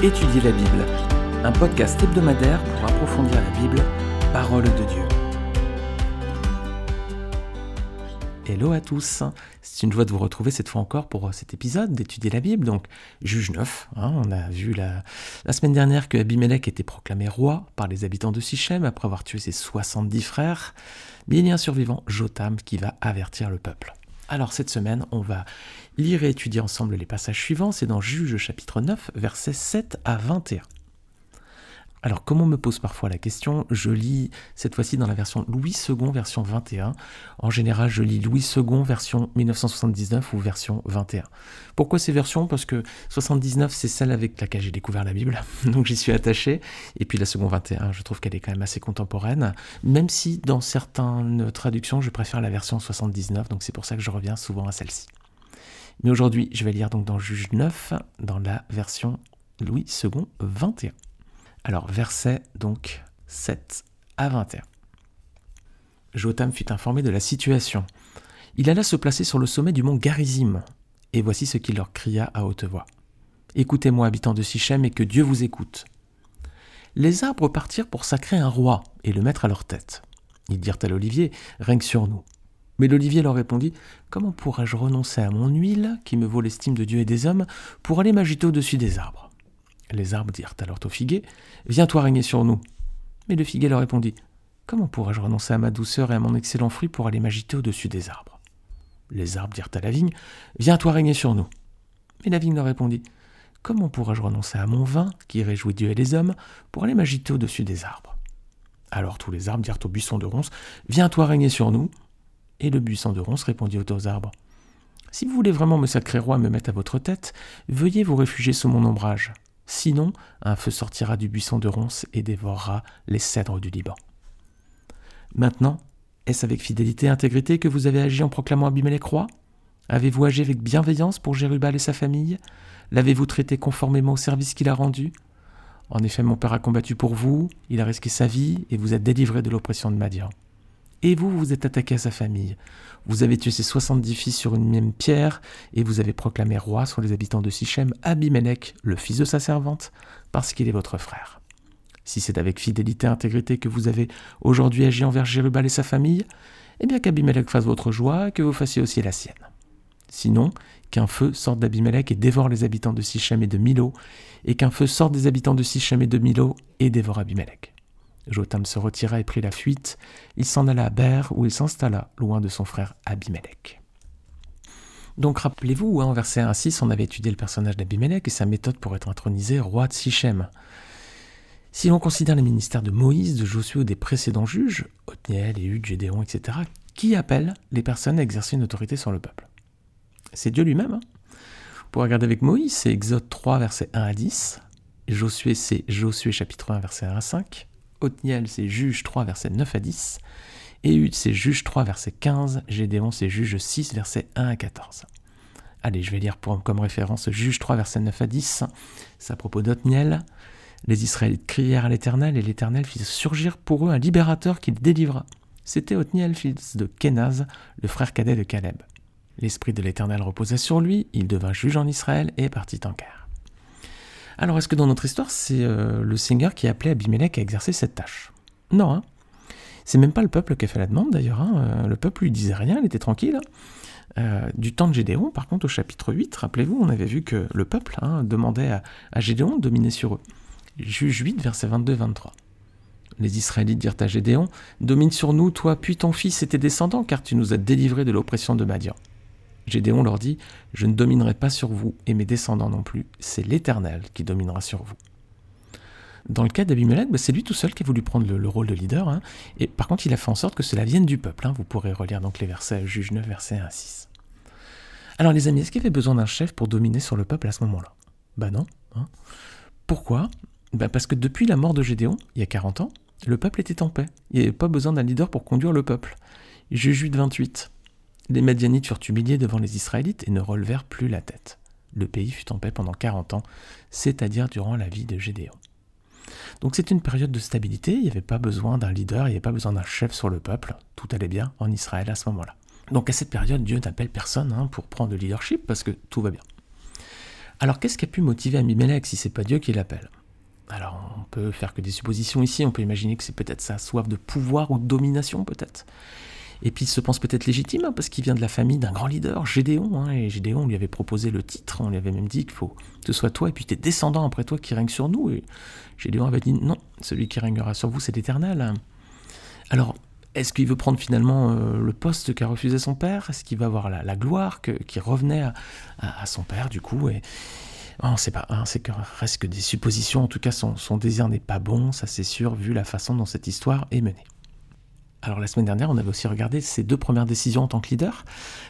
Étudier la Bible, un podcast hebdomadaire pour approfondir la Bible, parole de Dieu. Hello à tous, c'est une joie de vous retrouver cette fois encore pour cet épisode d'étudier la Bible. Donc, juge 9, hein, on a vu la, la, semaine dernière que Abimelech était proclamé roi par les habitants de Sichem après avoir tué ses 70 frères. Mais il y a un survivant, Jotam, qui va avertir le peuple. Alors cette semaine, on va lire et étudier ensemble les passages suivants. C'est dans Juge chapitre 9, versets 7 à 21. Alors, comme on me pose parfois la question, je lis cette fois-ci dans la version Louis II, version 21. En général, je lis Louis II, version 1979 ou version 21. Pourquoi ces versions? Parce que 79, c'est celle avec laquelle j'ai découvert la Bible, donc j'y suis attaché. Et puis la seconde 21, je trouve qu'elle est quand même assez contemporaine, même si dans certaines traductions, je préfère la version 79, donc c'est pour ça que je reviens souvent à celle-ci. Mais aujourd'hui, je vais lire donc dans Juge 9, dans la version Louis II 21. Alors, verset donc 7 à 21. Jotam fut informé de la situation. Il alla se placer sur le sommet du mont Garizim, et voici ce qu'il leur cria à haute voix. Écoutez-moi, habitants de Sichem, et que Dieu vous écoute. Les arbres partirent pour sacrer un roi et le mettre à leur tête. Ils dirent à l'olivier, règne sur nous. Mais l'olivier leur répondit, Comment pourrais-je renoncer à mon huile, qui me vaut l'estime de Dieu et des hommes, pour aller m'agiter au-dessus des arbres? Les arbres dirent alors au figuier Viens-toi régner sur nous. Mais le figuier leur répondit Comment pourrais-je renoncer à ma douceur et à mon excellent fruit pour aller m'agiter au-dessus des arbres? Les arbres dirent à la vigne Viens-toi régner sur nous. Mais la vigne leur répondit Comment pourrais-je renoncer à mon vin, qui réjouit Dieu et les hommes, pour aller m'agiter au-dessus des arbres? Alors tous les arbres dirent au buisson de ronces Viens-toi régner sur nous. Et le buisson de ronces répondit aux arbres Si vous voulez vraiment me sacrer roi et me mettre à votre tête, veuillez vous réfugier sous mon ombrage. Sinon, un feu sortira du buisson de ronces et dévorera les cèdres du Liban. Maintenant, est-ce avec fidélité et intégrité que vous avez agi en proclamant Abimelech roi? Avez-vous agi avec bienveillance pour Jérubal et sa famille? L'avez-vous traité conformément au service qu'il a rendu? En effet, mon père a combattu pour vous, il a risqué sa vie et vous êtes délivré de l'oppression de Madian. Et vous, vous êtes attaqué à sa famille. Vous avez tué ses 70 fils sur une même pierre, et vous avez proclamé roi sur les habitants de Sichem Abimelech, le fils de sa servante, parce qu'il est votre frère. Si c'est avec fidélité et intégrité que vous avez aujourd'hui agi envers Jérubal et sa famille, eh bien qu'Abimelech fasse votre joie et que vous fassiez aussi la sienne. Sinon, qu'un feu sorte d'Abimelech et dévore les habitants de Sichem et de Milo, et qu'un feu sorte des habitants de Sichem et de Milo et dévore Abimelech. Jotam se retira et prit la fuite. Il s'en alla à Ber, où il s'installa, loin de son frère Abimelech. Donc rappelez-vous, hein, en verset 1 6, on avait étudié le personnage d'Abimelech et sa méthode pour être intronisé roi de Sichem. Si l'on considère les ministères de Moïse, de Josué ou des précédents juges, Othniel, Éhud, Gédéon, etc., qui appelle les personnes à exercer une autorité sur le peuple? C'est Dieu lui-même. Hein. pour regarder avec Moïse, c'est Exode 3, verset 1 à 10. Josué, c'est Josué chapitre 1, verset 1 à 5. Othniel, c'est Juge 3, versets 9 à 10. Éhud, c'est Juge 3, verset 15. Gédéon, c'est Juge 6, versets 1 à 14. Allez, je vais lire comme référence Juge 3, verset 9 à 10. C'est à propos d'Othniel. Les Israélites crièrent à l'Éternel, et l'Éternel fit surgir pour eux un libérateur qui les délivra. C'était Othniel, fils de Kenaz, le frère cadet de Caleb. L'Esprit de l'Éternel reposa sur lui, il devint juge en Israël et partit en guerre. Alors, est-ce que dans notre histoire, c'est euh, le Seigneur qui a appelé Abimelech à exercer cette tâche? Non, hein c'est même pas le peuple qui a fait la demande d'ailleurs. Hein. Euh, le peuple lui disait rien, il était tranquille. Euh, du temps de Gédéon, par contre, au chapitre 8, rappelez-vous, on avait vu que le peuple hein, demandait à, à, Gédéon de dominer sur eux. Juge 8, versets 22-23. Les Israélites dirent à Gédéon Domine sur nous, toi, puis ton fils et tes descendants, car tu nous as délivrés de l'oppression de Madian. Gédéon leur dit, Je ne dominerai pas sur vous et mes descendants non plus, c'est l'Éternel qui dominera sur vous. Dans le cas d'Abimelech, bah, c'est lui tout seul qui a voulu prendre le, rôle de leader, hein. et par contre il a fait en sorte que cela vienne du peuple. Hein. Vous pourrez relire donc les versets Juge 9, versets 1 à 6. Alors les amis, est-ce qu'il y avait besoin d'un chef pour dominer sur le peuple à ce moment-là? Bah non. Hein. Pourquoi? Bah Parce que depuis la mort de Gédéon, il y a 40 ans, le peuple était en paix. Il n'y avait pas besoin d'un leader pour conduire le peuple. Juge 8, 28. Les Madianites furent humiliés devant les Israélites et ne relevèrent plus la tête. Le pays fut en paix pendant 40 ans, c'est-à-dire durant la vie de Gédéon. Donc c'est une période de stabilité, il n'y avait pas besoin d'un leader, il n'y avait pas besoin d'un chef sur le peuple, tout allait bien en Israël à ce moment-là. Donc à cette période, Dieu n'appelle personne hein, pour prendre le leadership parce que tout va bien. Alors qu'est-ce qui a pu motiver Abimelech si c'est pas Dieu qui l'appelle? Alors on peut faire que des suppositions ici, on peut imaginer que c'est peut-être sa soif de pouvoir ou de domination peut-être. Et puis il se pense peut-être légitime, hein, parce qu'il vient de la famille d'un grand leader, Gédéon, hein, et Gédéon lui avait proposé le titre, on lui avait même dit qu'il faut que ce soit toi et puis tes descendants après toi qui règnent sur nous. Et Gédéon avait dit non, celui qui régnera sur vous, c'est l'Éternel. Alors, est-ce qu'il veut prendre finalement euh, le poste qu'a refusé son père? Est-ce qu'il va avoir la, gloire qui revenait à, son père du coup? Et, on ne sait pas, hein, c'est que reste que des suppositions. En tout cas, son désir n'est pas bon, ça c'est sûr, vu la façon dont cette histoire est menée. Alors la semaine dernière, on avait aussi regardé ses deux premières décisions en tant que leader.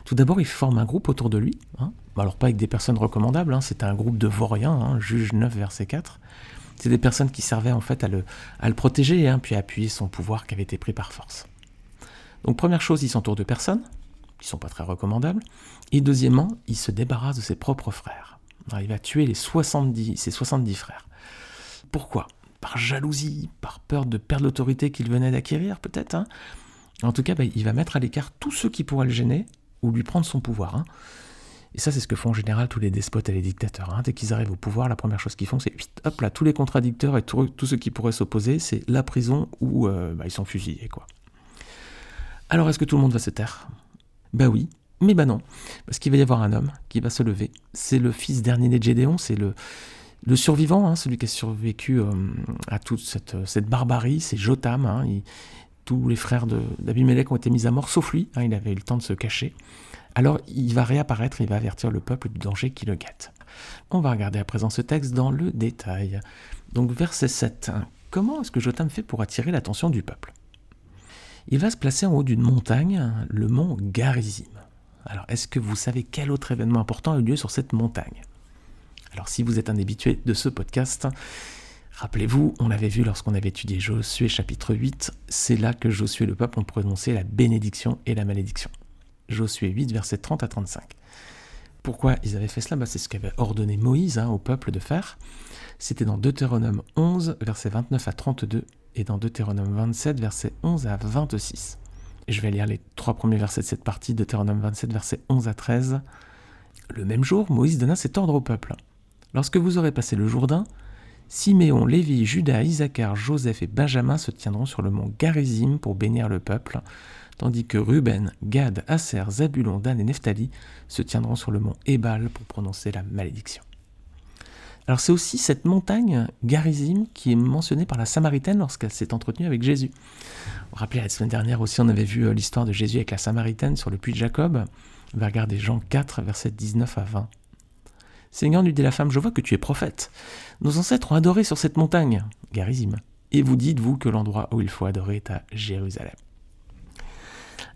Tout d'abord, il forme un groupe autour de lui. Hein. Alors pas avec des personnes recommandables, hein. c'était un groupe de vauriens, hein, juge 9, verset 4. C'est des personnes qui servaient en fait à le, à le protéger, puis à appuyer son pouvoir qui avait été pris par force. Donc première chose, il s'entoure de personnes qui sont pas très recommandables. Et deuxièmement, il se débarrasse de ses propres frères. il va tuer les 70, ses 70 frères. Pourquoi? Par jalousie, par peur de perdre l'autorité qu'il venait d'acquérir, peut-être. Hein. En tout cas, bah, il va mettre à l'écart tous ceux qui pourraient le gêner ou lui prendre son pouvoir. Hein. Et ça, c'est ce que font en général tous les despotes et les dictateurs. Hein. Dès qu'ils arrivent au pouvoir, la première chose qu'ils font, c'est hop là, tous les contradicteurs et tous ceux qui pourraient s'opposer, c'est la prison ou euh, bah, ils sont fusillés, quoi. Alors, est-ce que tout le monde va se taire? Bah oui, mais bah non, parce qu'il va y avoir un homme qui va se lever. C'est le fils dernier de Gédéon, c'est le, le survivant, hein, celui qui a survécu euh, à toute cette, barbarie, c'est Jotam. Hein, tous les frères d'Abimelech ont été mis à mort, sauf lui. Hein, il avait eu le temps de se cacher. Alors il va réapparaître, il va avertir le peuple du danger qui le guette. On va regarder à présent ce texte dans le détail. Donc verset 7. Comment est-ce que Jotam fait pour attirer l'attention du peuple? Il va se placer en haut d'une montagne, le mont Garizim. Alors est-ce que vous savez quel autre événement important a eu lieu sur cette montagne? Alors si vous êtes un habitué de ce podcast, rappelez-vous, on l'avait vu lorsqu'on avait étudié Josué chapitre 8, c'est là que Josué et le peuple ont prononcé la bénédiction et la malédiction. Josué 8, versets 30 à 35. Pourquoi ils avaient fait cela? Bah, C'est ce qu'avait ordonné Moïse hein, au peuple de faire. C'était dans Deutéronome 11, versets 29 à 32, et dans Deutéronome 27, versets 11 à 26. Et je vais lire les trois premiers versets de cette partie, Deutéronome 27, versets 11 à 13. Le même jour, Moïse donna cet ordre au peuple. Lorsque vous aurez passé le Jourdain, Siméon, Lévi, Judas, Isaacar, Joseph et Benjamin se tiendront sur le mont Garizim pour bénir le peuple, tandis que Ruben, Gad, Aser, Zabulon, Dan et Nephtali se tiendront sur le mont Ebal pour prononcer la malédiction. Alors c'est aussi cette montagne, Garizim, qui est mentionnée par la Samaritaine lorsqu'elle s'est entretenue avec Jésus. Vous vous rappelez, la semaine dernière aussi, on avait vu euh, l'histoire de Jésus avec la Samaritaine sur le puits de Jacob. On va regarder Jean 4, versets 19 à 20. Seigneur, lui dit la femme, je vois que tu es prophète. Nos ancêtres ont adoré sur cette montagne, Garizim. Et vous dites, vous, que l'endroit où il faut adorer est à Jérusalem.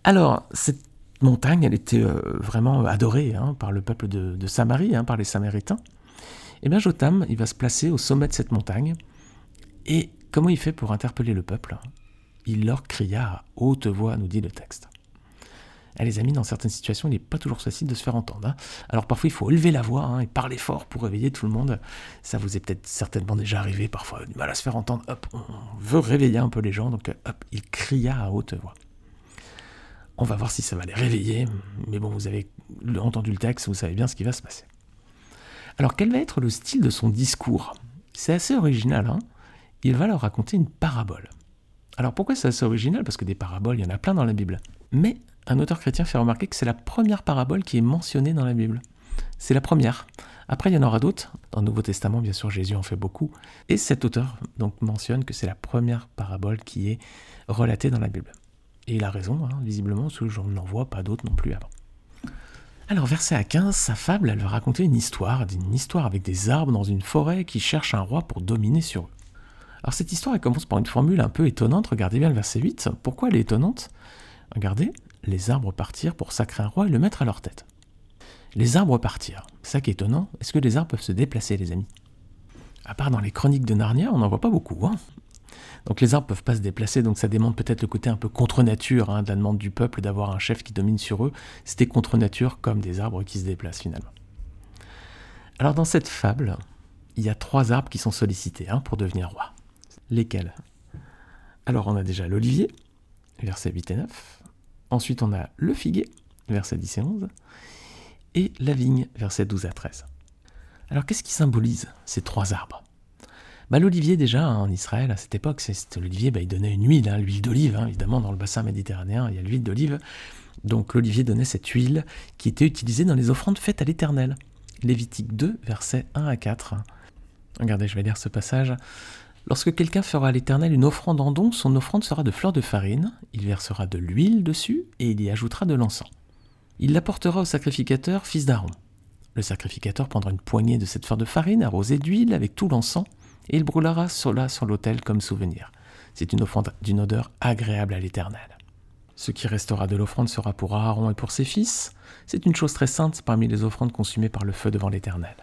Alors, cette montagne, elle était euh, vraiment adorée hein, par le peuple de, Samarie, hein, par les Samaritains. Eh bien Jotam, il va se placer au sommet de cette montagne. Et comment il fait pour interpeller le peuple? Il leur cria à haute voix, nous dit le texte. Eh, les amis, dans certaines situations, il n'est pas toujours facile de se faire entendre. Hein. Alors parfois, il faut élever la voix hein, et parler fort pour réveiller tout le monde. Ça vous est peut-être certainement déjà arrivé, parfois, du mal à se faire entendre. Hop, on veut réveiller un peu les gens, donc hop, il cria à haute voix. On va voir si ça va les réveiller, mais bon, vous avez entendu le texte, vous savez bien ce qui va se passer. Alors, quel va être le style de son discours? C'est assez original, hein Il va leur raconter une parabole. Alors pourquoi c'est assez original? Parce que des paraboles, il y en a plein dans la Bible. Mais un auteur chrétien fait remarquer que c'est la première parabole qui est mentionnée dans la Bible. C'est la première. Après, il y en aura d'autres. Dans le Nouveau Testament, bien sûr, Jésus en fait beaucoup. Et cet auteur donc mentionne que c'est la première parabole qui est relatée dans la Bible. Et il a raison, hein, visiblement, parce que je n'en vois pas d'autres non plus avant. Alors, verset à 15, sa fable, elle va raconter une histoire, une histoire avec des arbres dans une forêt qui cherchent un roi pour dominer sur eux. Alors, cette histoire, elle commence par une formule un peu étonnante. Regardez bien le verset 8. Pourquoi elle est étonnante? Regardez, les arbres partirent pour sacrer un roi et le mettre à leur tête. Les arbres partirent. Ça qui est étonnant. Est-ce que les arbres peuvent se déplacer, les amis? À part dans les chroniques de Narnia, on n'en voit pas beaucoup. Hein donc les arbres peuvent pas se déplacer, donc ça démontre peut-être le côté un peu contre nature hein, de la demande du peuple d'avoir un chef qui domine sur eux. C'était contre nature comme des arbres qui se déplacent finalement. Alors dans cette fable, il y a trois arbres qui sont sollicités hein, pour devenir roi. Lesquels? Alors on a déjà l'olivier, versets 8 et 9. Ensuite, on a le figuier, versets 10 et 11, et la vigne, versets 12 à 13. Alors qu'est-ce qui symbolise ces trois arbres? Bah, L'olivier déjà en Israël à cette époque, c'est l'olivier, bah, il donnait une huile, hein, l'huile d'olive, hein, évidemment dans le bassin méditerranéen il y a l'huile d'olive. Donc l'olivier donnait cette huile qui était utilisée dans les offrandes faites à l'Éternel. Lévitique 2, versets 1 à 4. Regardez, je vais lire ce passage. Lorsque quelqu'un fera à l'Éternel une offrande en don, son offrande sera de fleurs de farine, il versera de l'huile dessus et il y ajoutera de l'encens. Il l'apportera au sacrificateur, fils d'Aaron. Le sacrificateur prendra une poignée de cette fleur de farine arrosée d'huile avec tout l'encens et il brûlera cela sur l'autel comme souvenir. C'est une offrande d'une odeur agréable à l'Éternel. Ce qui restera de l'offrande sera pour Aaron et pour ses fils. C'est une chose très sainte parmi les offrandes consumées par le feu devant l'Éternel.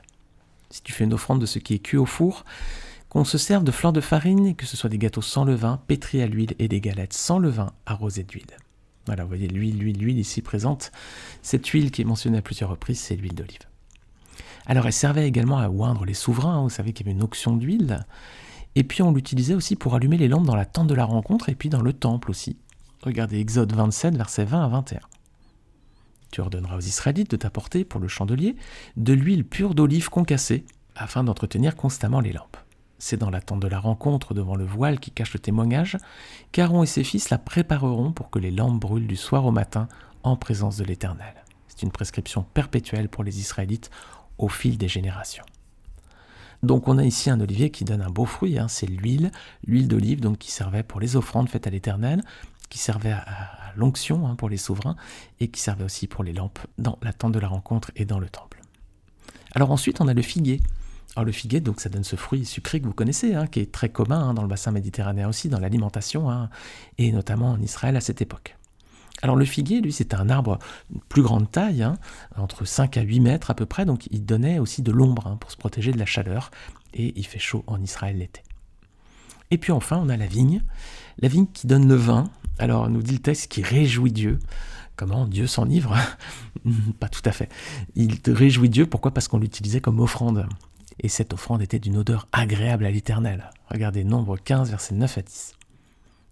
Si tu fais une offrande de ce qui est cuit au four, qu'on se serve de fleurs de farine que ce soit des gâteaux sans levain, pétris à l'huile et des galettes sans levain arrosées d'huile. Voilà, vous voyez l'huile, l'huile, l'huile ici présente. Cette huile qui est mentionnée à plusieurs reprises, c'est l'huile d'olive. Alors elle servait également à oindre les souverains, hein, vous savez qu'il y avait une onction d'huile. Et puis on l'utilisait aussi pour allumer les lampes dans la tente de la rencontre et puis dans le temple aussi. Regardez Exode 27, versets 20 à 21. Tu ordonneras aux Israélites de t'apporter, pour le chandelier, de l'huile pure d'olive concassée, afin d'entretenir constamment les lampes. C'est dans l'attente de la rencontre devant le voile qui cache le témoignage qu'Aaron et ses fils la prépareront pour que les lampes brûlent du soir au matin en présence de l'Éternel. C'est une prescription perpétuelle pour les Israélites au fil des générations. Donc on a ici un olivier qui donne un beau fruit, hein. c'est l'huile, l'huile d'olive donc qui servait pour les offrandes faites à l'Éternel, qui servait à, l'onction hein, pour les souverains et qui servait aussi pour les lampes dans la tente de la rencontre et dans le temple. Alors ensuite on a le figuier. Alors le figuier, donc ça donne ce fruit sucré que vous connaissez, hein, qui est très commun hein, dans le bassin méditerranéen aussi, dans l'alimentation, hein, et notamment en Israël à cette époque. Alors le figuier, lui, c'est un arbre de plus grande taille, entre 5 à 8 mètres à peu près, donc il donnait aussi de l'ombre pour se protéger de la chaleur, et il fait chaud en Israël l'été. Et puis enfin, on a la vigne, la vigne qui donne le vin, alors nous dit le texte qui réjouit Dieu. Comment Dieu s'enivre? Pas tout à fait. Il réjouit Dieu, pourquoi? Parce qu'on l'utilisait comme offrande et cette offrande était d'une odeur agréable à l'Éternel. Regardez Nombre 15, versets 9 à 10.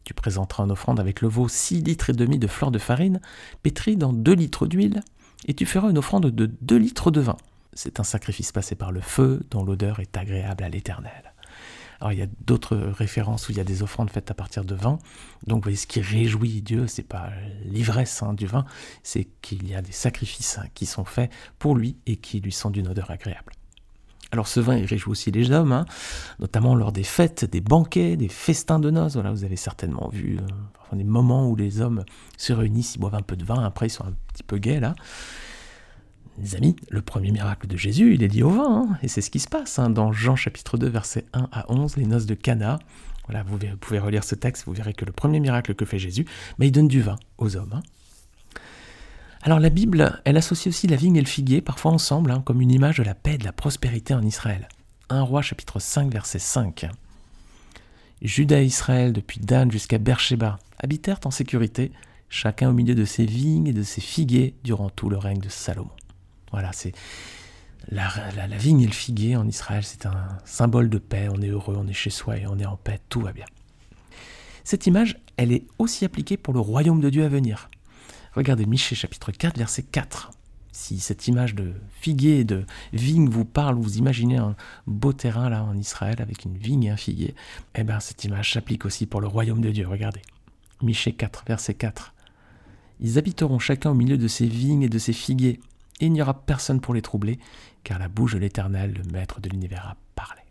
Tu présenteras une offrande avec le veau 6 litres et demi de fleurs de farine, pétrie dans 2 litres d'huile, et tu feras une offrande de 2 litres de vin. C'est un sacrifice passé par le feu, dont l'odeur est agréable à l'Éternel. Alors il y a d'autres références où il y a des offrandes faites à partir de vin. Donc vous voyez, ce qui réjouit Dieu, c'est pas l'ivresse hein, du vin, c'est qu'il y a des sacrifices hein, qui sont faits pour lui et qui lui sont d'une odeur agréable. Alors ce vin, il réjouit aussi les hommes, hein, notamment lors des fêtes, des banquets, des festins de noces. Voilà, vous avez certainement vu euh, des moments où les hommes se réunissent, ils boivent un peu de vin, après ils sont un petit peu gays là. Les amis, le premier miracle de Jésus, il est lié au vin, hein, et c'est ce qui se passe hein, dans Jean chapitre 2, versets 1 à 11, les noces de Cana. Voilà, vous, pouvez relire ce texte, vous verrez que le premier miracle que fait Jésus, mais il donne du vin aux hommes. Alors la Bible, elle associe aussi la vigne et le figuier, parfois ensemble, hein, comme une image de la paix et de la prospérité en Israël. 1 roi chapitre 5 verset 5. Judas et Israël, depuis Dan jusqu'à Beersheba, habitèrent en sécurité, chacun au milieu de ses vignes et de ses figuiers durant tout le règne de Salomon. Voilà, c'est la, la, vigne et le figuier en Israël, c'est un symbole de paix, on est heureux, on est chez soi et on est en paix, tout va bien. Cette image, elle est aussi appliquée pour le royaume de Dieu à venir. Regardez Michée chapitre 4, verset 4. Si cette image de figuier de vigne vous parle, vous imaginez un beau terrain là en Israël avec une vigne et un figuier, eh bien cette image s'applique aussi pour le royaume de Dieu. Regardez. Michée 4, verset 4. Ils habiteront chacun au milieu de ses vignes et de ses figuiers, et il n'y aura personne pour les troubler, car la bouche de l'Éternel, le Maître de l'univers, a parlé.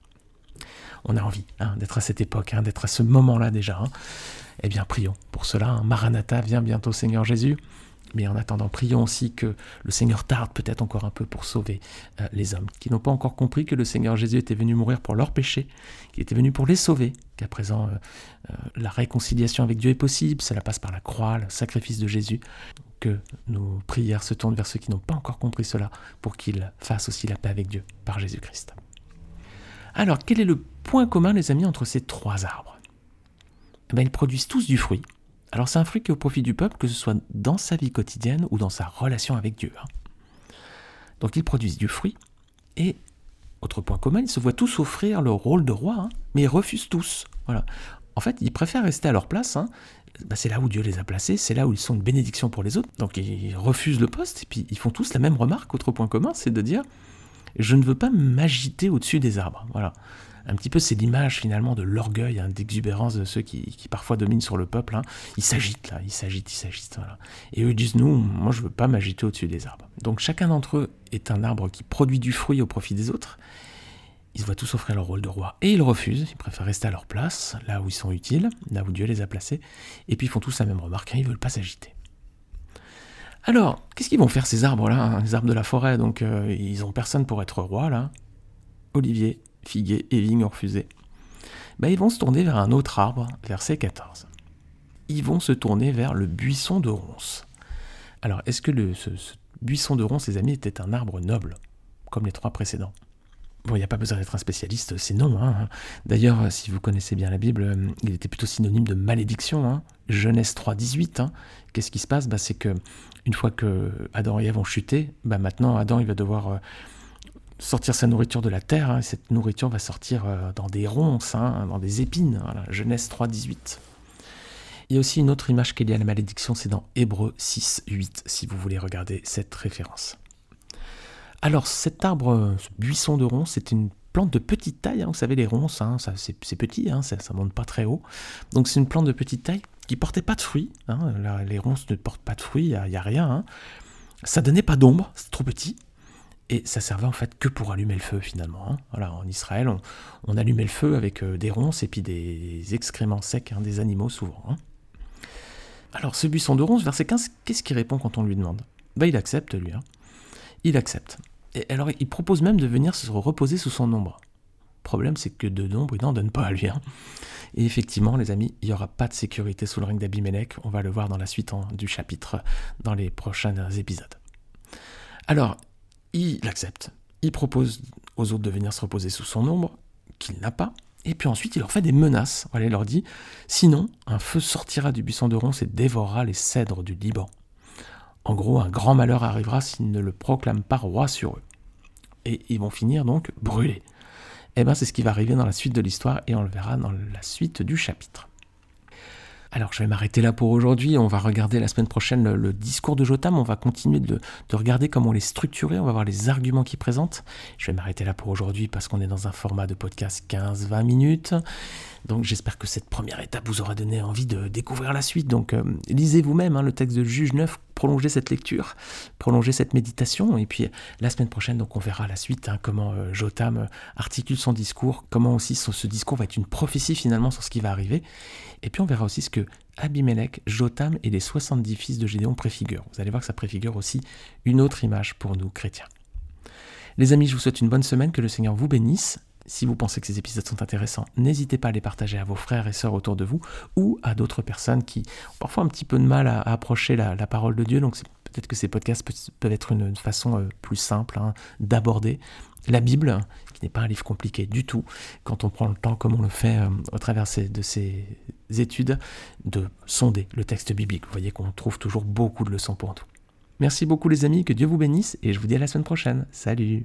On a envie hein, d'être à cette époque, hein, d'être à ce moment-là déjà. Hein. Eh bien, prions pour cela. Maranatha, vient bientôt, Seigneur Jésus. Mais en attendant, prions aussi que le Seigneur tarde peut-être encore un peu pour sauver euh, les hommes, qui n'ont pas encore compris que le Seigneur Jésus était venu mourir pour leurs péchés, qu'il était venu pour les sauver, qu'à présent euh, euh, la réconciliation avec Dieu est possible, cela passe par la croix, le sacrifice de Jésus, que nos prières se tournent vers ceux qui n'ont pas encore compris cela, pour qu'ils fassent aussi la paix avec Dieu par Jésus-Christ. Alors, quel est le point commun, les amis, entre ces trois arbres? Ben, ils produisent tous du fruit. Alors c'est un fruit qui est au profit du peuple, que ce soit dans sa vie quotidienne ou dans sa relation avec Dieu. Hein. Donc ils produisent du fruit. Et, autre point commun, ils se voient tous offrir leur rôle de roi, hein, mais ils refusent tous. Voilà. En fait, ils préfèrent rester à leur place. Bah, c'est là où Dieu les a placés, c'est là où ils sont une bénédiction pour les autres. Donc ils refusent le poste, et puis ils font tous la même remarque. Autre point commun, c'est de dire Je ne veux pas m'agiter au-dessus des arbres. Voilà. Un petit peu, c'est l'image finalement de l'orgueil, hein, d'exubérance de ceux qui, parfois dominent sur le peuple. Hein. Ils s'agitent là, ils s'agitent, ils s'agitent. Et eux disent nous, moi je veux pas m'agiter au-dessus des arbres. Donc chacun d'entre eux est un arbre qui produit du fruit au profit des autres. Ils se voient tous offrir leur rôle de roi et ils refusent. Ils préfèrent rester à leur place, là où ils sont utiles, là où Dieu les a placés. Et puis ils font tous la même remarque, hein, ils veulent pas s'agiter. Alors, qu'est-ce qu'ils vont faire ces arbres-là, les arbres de la forêt? Donc, euh, ils ont personne pour être roi là. Olivier, figuier et vigne refusés. Ben, ils vont se tourner vers un autre arbre, verset 14. Ils vont se tourner vers le buisson de ronces. Alors, est-ce que le, ce, buisson de ronces, les amis, était un arbre noble, comme les trois précédents? Bon, il n'y a pas besoin d'être un spécialiste, c'est non. Hein. D'ailleurs, si vous connaissez bien la Bible, il était plutôt synonyme de malédiction. Hein. Genèse 3, 18. Hein. Qu'est-ce qui se passe? Bah, C'est que une fois que Adam et Ève ont chuté, bah, maintenant Adam il va devoir euh, sortir sa nourriture de la terre. et cette nourriture va sortir euh, dans des ronces, dans des épines. Genèse 3, 18. Il y a aussi une autre image qui est liée à la malédiction, c'est dans Hébreu 6, 8, si vous voulez regarder cette référence. Alors cet arbre, ce buisson de ronces, c'est une plante de petite taille. Hein. vous savez, les ronces, hein, c'est petit, hein, ça ne monte pas très haut. Donc c'est une plante de petite taille qui portait pas de fruits. les ronces ne portent pas de fruits, il n'y a, rien. Ça donnait pas d'ombre, c'est trop petit. Et ça servait en fait que pour allumer le feu finalement. Voilà, en Israël, on, allumait le feu avec euh, des ronces et puis des excréments secs des animaux souvent. Alors ce buisson de ronces, verset 15, qu'est-ce qu'il répond quand on lui demande? Bah, Il accepte lui. Il accepte. Et alors, il propose même de venir se reposer sous son ombre. Problème, c'est que de nombre, il n'en donne pas à lui. Hein. Et effectivement, les amis, il n'y aura pas de sécurité sous le règne d'Abimelech. On va le voir dans la suite du chapitre, dans les prochains épisodes. Alors, il accepte. Il propose aux autres de venir se reposer sous son ombre, qu'il n'a pas. Et puis ensuite, il leur fait des menaces. il leur dit Sinon, un feu sortira du buisson de ronces et dévorera les cèdres du Liban. En gros, un grand malheur arrivera s'ils ne le proclament pas roi sur eux. Et ils vont finir donc brûlés. Eh bien, c'est ce qui va arriver dans la suite de l'histoire et on le verra dans la suite du chapitre. Alors je vais m'arrêter là pour aujourd'hui. On va regarder la semaine prochaine le, discours de Jotam. On va continuer de, de, regarder comment les structurer. On va voir les arguments qu'il présente. Je vais m'arrêter là pour aujourd'hui parce qu'on est dans un format de podcast 15-20 minutes. Donc j'espère que cette première étape vous aura donné envie de découvrir la suite. Donc euh, lisez vous-même hein, le texte de Juge 9, prolongez cette lecture, prolongez cette méditation. Et puis la semaine prochaine, donc on verra la suite, hein, comment euh, Jotam euh, articule son discours, comment aussi ce discours va être une prophétie finalement sur ce qui va arriver. Et puis on verra aussi ce que Abimelech, Jotam et les 70 fils de Gédéon préfigurent. Vous allez voir que ça préfigure aussi une autre image pour nous chrétiens. Les amis, je vous souhaite une bonne semaine, que le Seigneur vous bénisse. Si vous pensez que ces épisodes sont intéressants, n'hésitez pas à les partager à vos frères et sœurs autour de vous ou à d'autres personnes qui ont parfois un petit peu de mal à, approcher la, parole de Dieu. Donc peut-être que ces podcasts peuvent être une, façon euh, plus simple hein, d'aborder la Bible, qui n'est pas un livre compliqué du tout, quand on prend le temps, comme on le fait euh, au travers de ces études, de sonder le texte biblique. Vous voyez qu'on trouve toujours beaucoup de leçons pour tout. Merci beaucoup les amis, que Dieu vous bénisse et je vous dis à la semaine prochaine. Salut